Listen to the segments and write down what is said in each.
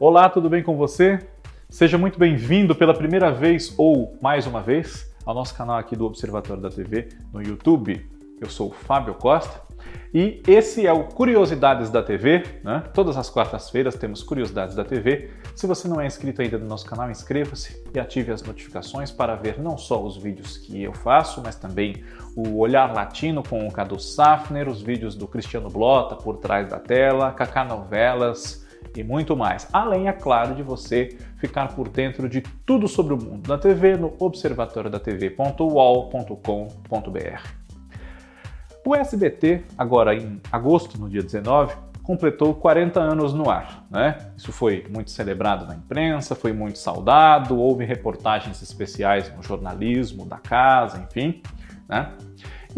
Olá, tudo bem com você? Seja muito bem-vindo pela primeira vez ou mais uma vez ao nosso canal aqui do Observatório da TV no YouTube. Eu sou o Fábio Costa e esse é o Curiosidades da TV. Né? Todas as quartas-feiras temos Curiosidades da TV. Se você não é inscrito ainda no nosso canal, inscreva-se e ative as notificações para ver não só os vídeos que eu faço, mas também o Olhar Latino com o Cadu Safner, os vídeos do Cristiano Blota por trás da tela, Cacá Novelas e muito mais. Além, é claro, de você ficar por dentro de tudo sobre o mundo da TV no observatoriodatv.uol.com.br. O SBT, agora em agosto, no dia 19, completou 40 anos no ar. Né? Isso foi muito celebrado na imprensa, foi muito saudado, houve reportagens especiais no jornalismo da casa, enfim. Né?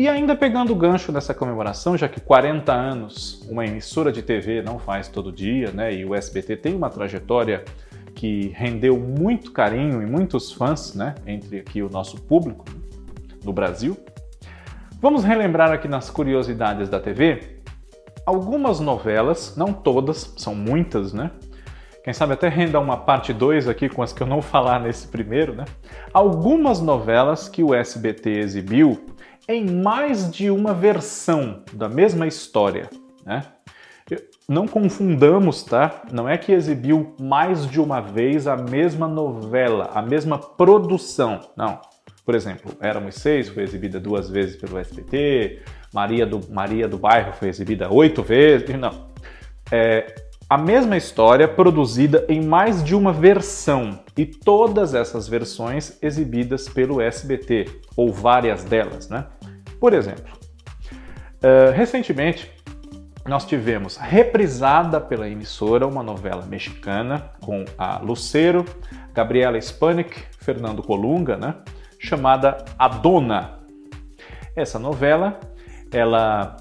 E ainda pegando o gancho dessa comemoração, já que 40 anos uma emissora de TV não faz todo dia, né? E o SBT tem uma trajetória que rendeu muito carinho e muitos fãs, né? Entre aqui o nosso público no Brasil. Vamos relembrar aqui nas curiosidades da TV algumas novelas, não todas, são muitas, né? Quem sabe até renda uma parte 2 aqui com as que eu não falar nesse primeiro, né? Algumas novelas que o SBT exibiu em mais de uma versão da mesma história, né? Não confundamos, tá? Não é que exibiu mais de uma vez a mesma novela, a mesma produção, não. Por exemplo, Éramos Seis foi exibida duas vezes pelo SBT, Maria do, Maria do Bairro foi exibida oito vezes, não. É, a mesma história produzida em mais de uma versão e todas essas versões exibidas pelo SBT, ou várias delas, né? Por exemplo, uh, recentemente nós tivemos reprisada pela emissora uma novela mexicana com a Lucero, Gabriela Spanik, Fernando Colunga, né? chamada A Dona. Essa novela, ela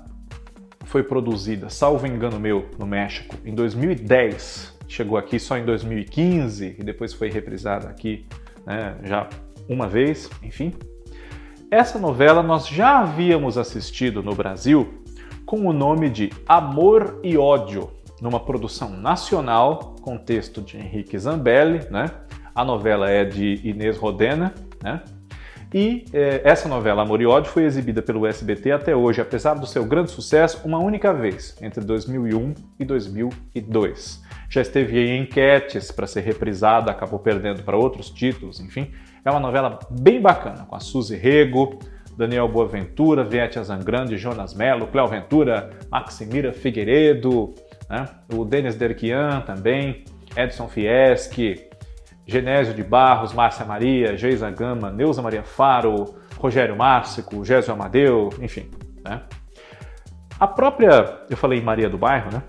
foi produzida, salvo engano meu, no México em 2010. Chegou aqui só em 2015 e depois foi reprisada aqui né, já uma vez, enfim. Essa novela nós já havíamos assistido no Brasil com o nome de Amor e Ódio, numa produção nacional com texto de Henrique Zambelli, né? A novela é de Inês Rodena, né? E eh, essa novela Amor e Ódio foi exibida pelo SBT até hoje, apesar do seu grande sucesso, uma única vez, entre 2001 e 2002. Já esteve em enquetes para ser reprisada, acabou perdendo para outros títulos, enfim, é uma novela bem bacana, com a Suzy Rego, Daniel Boaventura, Vietia Zangrande, Jonas Mello, Cléo Ventura, Maximira Figueiredo, né? o Denis Derquian também, Edson Fieschi, Genésio de Barros, Márcia Maria, Geisa Gama, Neuza Maria Faro, Rogério Márcico, Gésio Amadeu, enfim. Né? A própria, eu falei Maria do Bairro, né?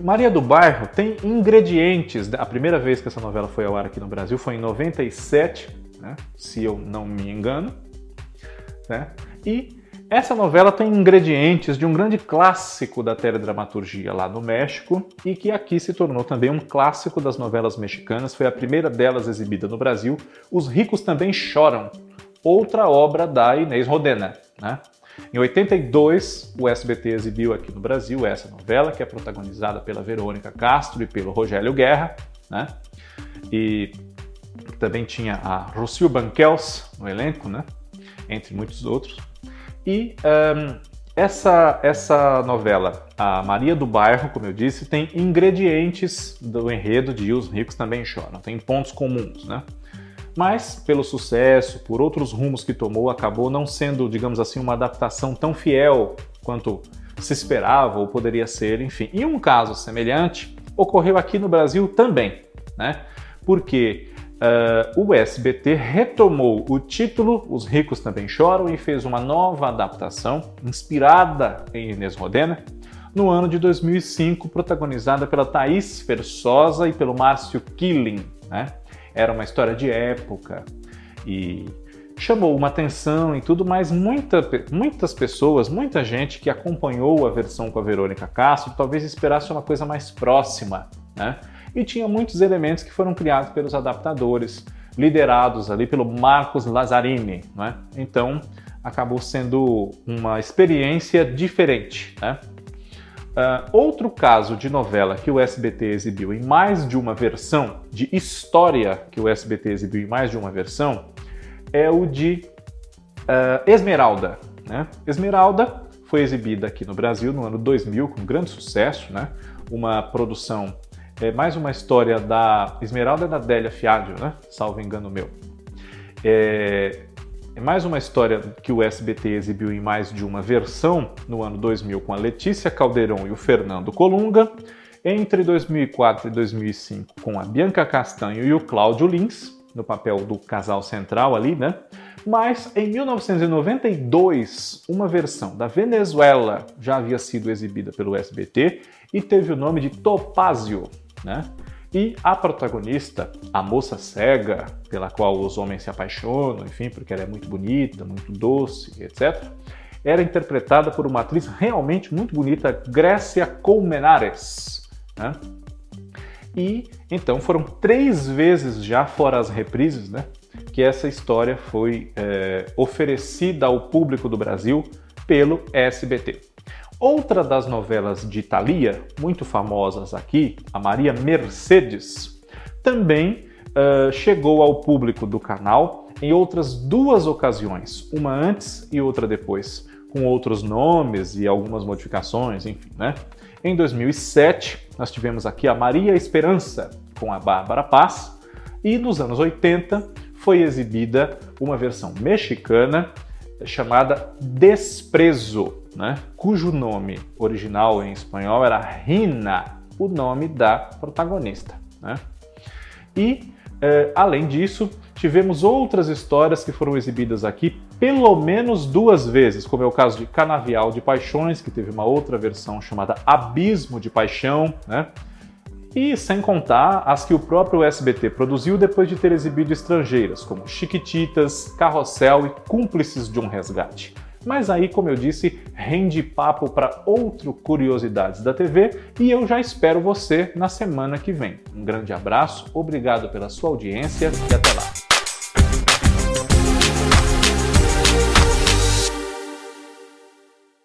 Maria do Bairro tem ingredientes. A primeira vez que essa novela foi ao ar aqui no Brasil foi em 97, né? se eu não me engano. Né? E essa novela tem ingredientes de um grande clássico da teledramaturgia lá no México e que aqui se tornou também um clássico das novelas mexicanas. Foi a primeira delas exibida no Brasil. Os Ricos Também Choram, outra obra da Inês Rodena. Né? Em 82, o SBT exibiu aqui no Brasil essa novela, que é protagonizada pela Verônica Castro e pelo Rogério Guerra. Né? E também tinha a Rocio Banquels no elenco, né? entre muitos outros. E um, essa, essa novela, a Maria do Bairro, como eu disse, tem ingredientes do enredo de Os Ricos Também Choram, tem pontos comuns, né? Mas, pelo sucesso, por outros rumos que tomou, acabou não sendo, digamos assim, uma adaptação tão fiel quanto se esperava ou poderia ser, enfim. E um caso semelhante ocorreu aqui no Brasil também, né? Porque uh, o SBT retomou o título Os Ricos Também Choram e fez uma nova adaptação inspirada em Inês Rodena no ano de 2005, protagonizada pela Thaís Versosa e pelo Márcio Killing. Né? Era uma história de época e chamou uma atenção e tudo, mas muita, muitas pessoas, muita gente que acompanhou a versão com a Verônica Castro talvez esperasse uma coisa mais próxima, né? e tinha muitos elementos que foram criados pelos adaptadores, liderados ali pelo Marcos Lazzarini. Né? Então, acabou sendo uma experiência diferente. Né? Uh, outro caso de novela que o SBT exibiu em mais de uma versão, de história que o SBT exibiu em mais de uma versão, é o de uh, Esmeralda. Né? Esmeralda foi exibida aqui no Brasil no ano 2000 com grande sucesso, né? uma produção, é mais uma história da Esmeralda da Délia Fiadio, né? salvo engano meu. É, é mais uma história que o SBT exibiu em mais de uma versão no ano 2000 com a Letícia Caldeirão e o Fernando Colunga, entre 2004 e 2005 com a Bianca Castanho e o Cláudio Lins, no papel do casal central ali, né? Mas em 1992, uma versão da Venezuela já havia sido exibida pelo SBT e teve o nome de Topázio, né? E a protagonista, a moça cega, pela qual os homens se apaixonam, enfim, porque ela é muito bonita, muito doce, etc., era interpretada por uma atriz realmente muito bonita, Grécia Colmenares. Né? E então foram três vezes já, fora as reprises, né, que essa história foi é, oferecida ao público do Brasil pelo SBT. Outra das novelas de Thalia, muito famosas aqui, a Maria Mercedes, também uh, chegou ao público do canal em outras duas ocasiões, uma antes e outra depois, com outros nomes e algumas modificações, enfim, né? Em 2007, nós tivemos aqui a Maria Esperança com a Bárbara Paz, e nos anos 80 foi exibida uma versão mexicana chamada Desprezo, né? cujo nome original em espanhol era Rina, o nome da protagonista. Né? E, eh, além disso, tivemos outras histórias que foram exibidas aqui pelo menos duas vezes, como é o caso de Canavial de Paixões, que teve uma outra versão chamada Abismo de Paixão, né? E sem contar as que o próprio SBT produziu depois de ter exibido estrangeiras, como Chiquititas, Carrossel e Cúmplices de um Resgate. Mas aí, como eu disse, rende papo para outro Curiosidades da TV e eu já espero você na semana que vem. Um grande abraço, obrigado pela sua audiência e até.